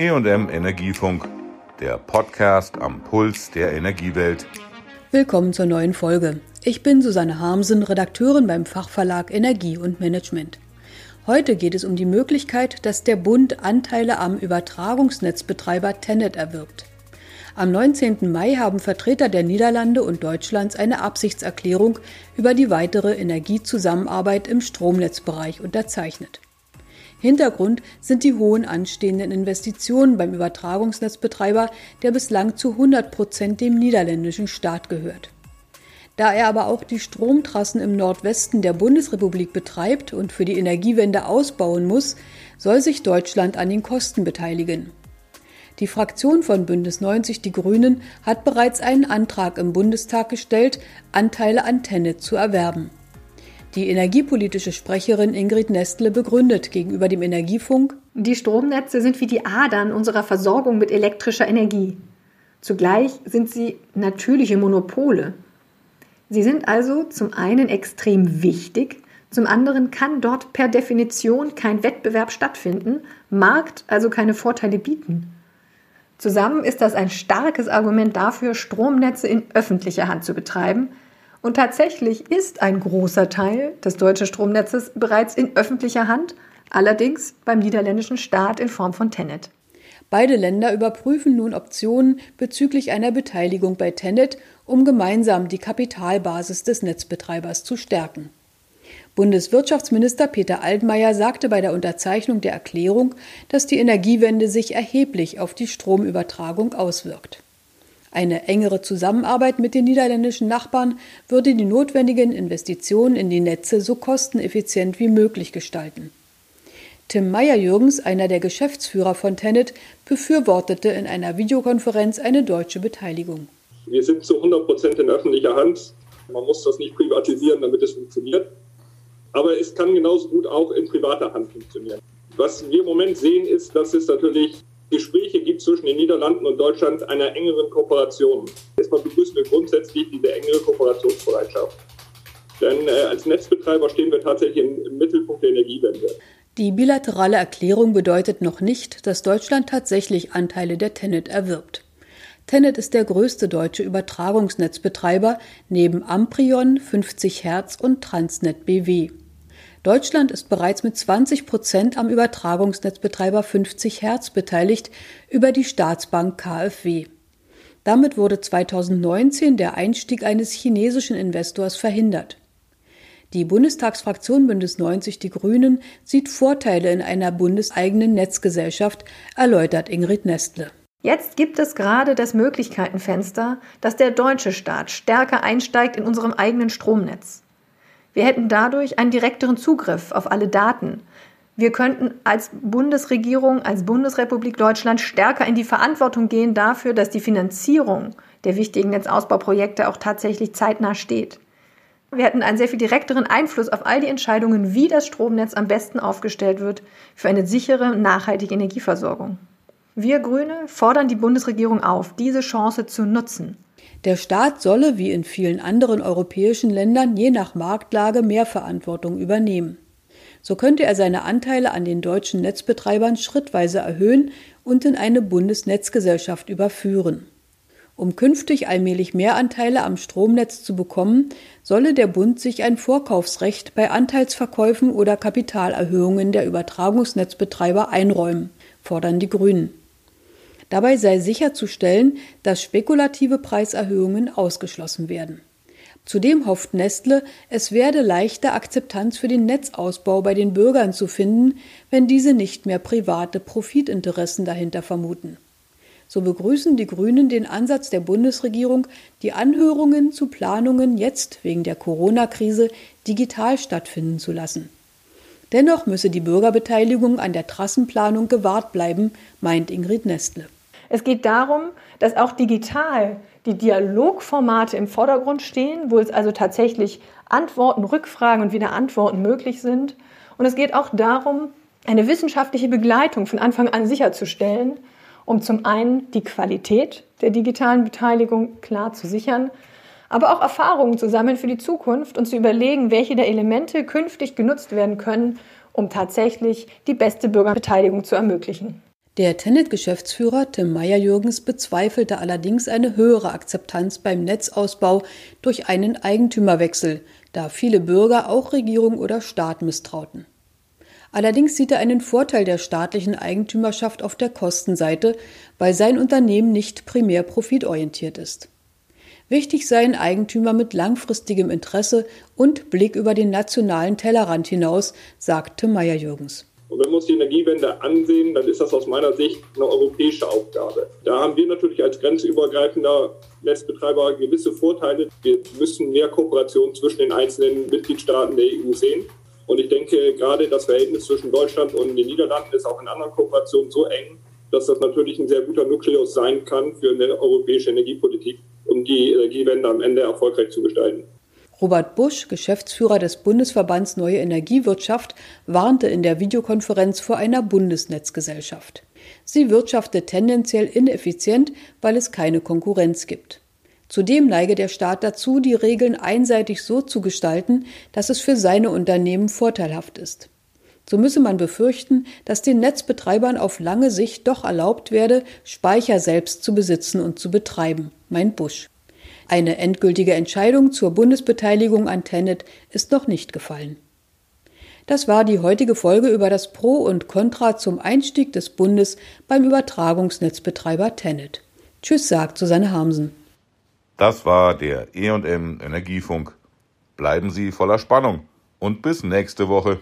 EM Energiefunk, der Podcast am Puls der Energiewelt. Willkommen zur neuen Folge. Ich bin Susanne Harmsen, Redakteurin beim Fachverlag Energie und Management. Heute geht es um die Möglichkeit, dass der Bund Anteile am Übertragungsnetzbetreiber Tenet erwirbt. Am 19. Mai haben Vertreter der Niederlande und Deutschlands eine Absichtserklärung über die weitere Energiezusammenarbeit im Stromnetzbereich unterzeichnet. Hintergrund sind die hohen anstehenden Investitionen beim Übertragungsnetzbetreiber, der bislang zu 100 Prozent dem niederländischen Staat gehört. Da er aber auch die Stromtrassen im Nordwesten der Bundesrepublik betreibt und für die Energiewende ausbauen muss, soll sich Deutschland an den Kosten beteiligen. Die Fraktion von Bündnis 90 Die Grünen hat bereits einen Antrag im Bundestag gestellt, Anteile an Tennet zu erwerben. Die energiepolitische Sprecherin Ingrid Nestle begründet gegenüber dem Energiefunk, die Stromnetze sind wie die Adern unserer Versorgung mit elektrischer Energie. Zugleich sind sie natürliche Monopole. Sie sind also zum einen extrem wichtig, zum anderen kann dort per Definition kein Wettbewerb stattfinden, Markt also keine Vorteile bieten. Zusammen ist das ein starkes Argument dafür, Stromnetze in öffentlicher Hand zu betreiben, und tatsächlich ist ein großer Teil des deutschen Stromnetzes bereits in öffentlicher Hand, allerdings beim niederländischen Staat in Form von Tenet. Beide Länder überprüfen nun Optionen bezüglich einer Beteiligung bei Tenet, um gemeinsam die Kapitalbasis des Netzbetreibers zu stärken. Bundeswirtschaftsminister Peter Altmaier sagte bei der Unterzeichnung der Erklärung, dass die Energiewende sich erheblich auf die Stromübertragung auswirkt. Eine engere Zusammenarbeit mit den niederländischen Nachbarn würde die notwendigen Investitionen in die Netze so kosteneffizient wie möglich gestalten. Tim Meyer-Jürgens, einer der Geschäftsführer von Tenet, befürwortete in einer Videokonferenz eine deutsche Beteiligung. Wir sind zu 100 Prozent in öffentlicher Hand. Man muss das nicht privatisieren, damit es funktioniert. Aber es kann genauso gut auch in privater Hand funktionieren. Was wir im Moment sehen, ist, dass es natürlich Gespräche zwischen den Niederlanden und Deutschland einer engeren Kooperation. Erstmal begrüßen wir grundsätzlich diese engere Kooperationsbereitschaft. Denn äh, als Netzbetreiber stehen wir tatsächlich im, im Mittelpunkt der Energiewende. Die bilaterale Erklärung bedeutet noch nicht, dass Deutschland tatsächlich Anteile der Tenet erwirbt. Tenet ist der größte deutsche Übertragungsnetzbetreiber neben Amprion, 50 Hertz und Transnet BW. Deutschland ist bereits mit 20 Prozent am Übertragungsnetzbetreiber 50 Hertz beteiligt über die Staatsbank KfW. Damit wurde 2019 der Einstieg eines chinesischen Investors verhindert. Die Bundestagsfraktion Bündnis 90 Die Grünen sieht Vorteile in einer bundeseigenen Netzgesellschaft, erläutert Ingrid Nestle. Jetzt gibt es gerade das Möglichkeitenfenster, dass der deutsche Staat stärker einsteigt in unserem eigenen Stromnetz. Wir hätten dadurch einen direkteren Zugriff auf alle Daten. Wir könnten als Bundesregierung, als Bundesrepublik Deutschland stärker in die Verantwortung gehen dafür, dass die Finanzierung der wichtigen Netzausbauprojekte auch tatsächlich zeitnah steht. Wir hätten einen sehr viel direkteren Einfluss auf all die Entscheidungen, wie das Stromnetz am besten aufgestellt wird für eine sichere, nachhaltige Energieversorgung. Wir Grüne fordern die Bundesregierung auf, diese Chance zu nutzen. Der Staat solle, wie in vielen anderen europäischen Ländern, je nach Marktlage mehr Verantwortung übernehmen. So könnte er seine Anteile an den deutschen Netzbetreibern schrittweise erhöhen und in eine Bundesnetzgesellschaft überführen. Um künftig allmählich mehr Anteile am Stromnetz zu bekommen, solle der Bund sich ein Vorkaufsrecht bei Anteilsverkäufen oder Kapitalerhöhungen der Übertragungsnetzbetreiber einräumen, fordern die Grünen. Dabei sei sicherzustellen, dass spekulative Preiserhöhungen ausgeschlossen werden. Zudem hofft Nestle, es werde leichter Akzeptanz für den Netzausbau bei den Bürgern zu finden, wenn diese nicht mehr private Profitinteressen dahinter vermuten. So begrüßen die Grünen den Ansatz der Bundesregierung, die Anhörungen zu Planungen jetzt wegen der Corona-Krise digital stattfinden zu lassen. Dennoch müsse die Bürgerbeteiligung an der Trassenplanung gewahrt bleiben, meint Ingrid Nestle. Es geht darum, dass auch digital die Dialogformate im Vordergrund stehen, wo es also tatsächlich Antworten, Rückfragen und wieder Antworten möglich sind. Und es geht auch darum, eine wissenschaftliche Begleitung von Anfang an sicherzustellen, um zum einen die Qualität der digitalen Beteiligung klar zu sichern, aber auch Erfahrungen zu sammeln für die Zukunft und zu überlegen, welche der Elemente künftig genutzt werden können, um tatsächlich die beste Bürgerbeteiligung zu ermöglichen. Der Tennet-Geschäftsführer Tim Meyer-Jürgens bezweifelte allerdings eine höhere Akzeptanz beim Netzausbau durch einen Eigentümerwechsel, da viele Bürger auch Regierung oder Staat misstrauten. Allerdings sieht er einen Vorteil der staatlichen Eigentümerschaft auf der Kostenseite, weil sein Unternehmen nicht primär profitorientiert ist. Wichtig seien Eigentümer mit langfristigem Interesse und Blick über den nationalen Tellerrand hinaus, sagte Meyer-Jürgens. Und wenn wir uns die Energiewende ansehen, dann ist das aus meiner Sicht eine europäische Aufgabe. Da haben wir natürlich als grenzübergreifender Netzbetreiber gewisse Vorteile. Wir müssen mehr Kooperation zwischen den einzelnen Mitgliedstaaten der EU sehen. Und ich denke, gerade das Verhältnis zwischen Deutschland und den Niederlanden ist auch in anderen Kooperationen so eng, dass das natürlich ein sehr guter Nukleus sein kann für eine europäische Energiepolitik, um die Energiewende am Ende erfolgreich zu gestalten. Robert Busch, Geschäftsführer des Bundesverbands Neue Energiewirtschaft, warnte in der Videokonferenz vor einer Bundesnetzgesellschaft. Sie wirtschaftet tendenziell ineffizient, weil es keine Konkurrenz gibt. Zudem neige der Staat dazu, die Regeln einseitig so zu gestalten, dass es für seine Unternehmen vorteilhaft ist. So müsse man befürchten, dass den Netzbetreibern auf lange Sicht doch erlaubt werde, Speicher selbst zu besitzen und zu betreiben, meint Busch. Eine endgültige Entscheidung zur Bundesbeteiligung an Tenet ist noch nicht gefallen. Das war die heutige Folge über das Pro und Contra zum Einstieg des Bundes beim Übertragungsnetzbetreiber Tenet. Tschüss, sagt Susanne Harmsen. Das war der EM Energiefunk. Bleiben Sie voller Spannung und bis nächste Woche.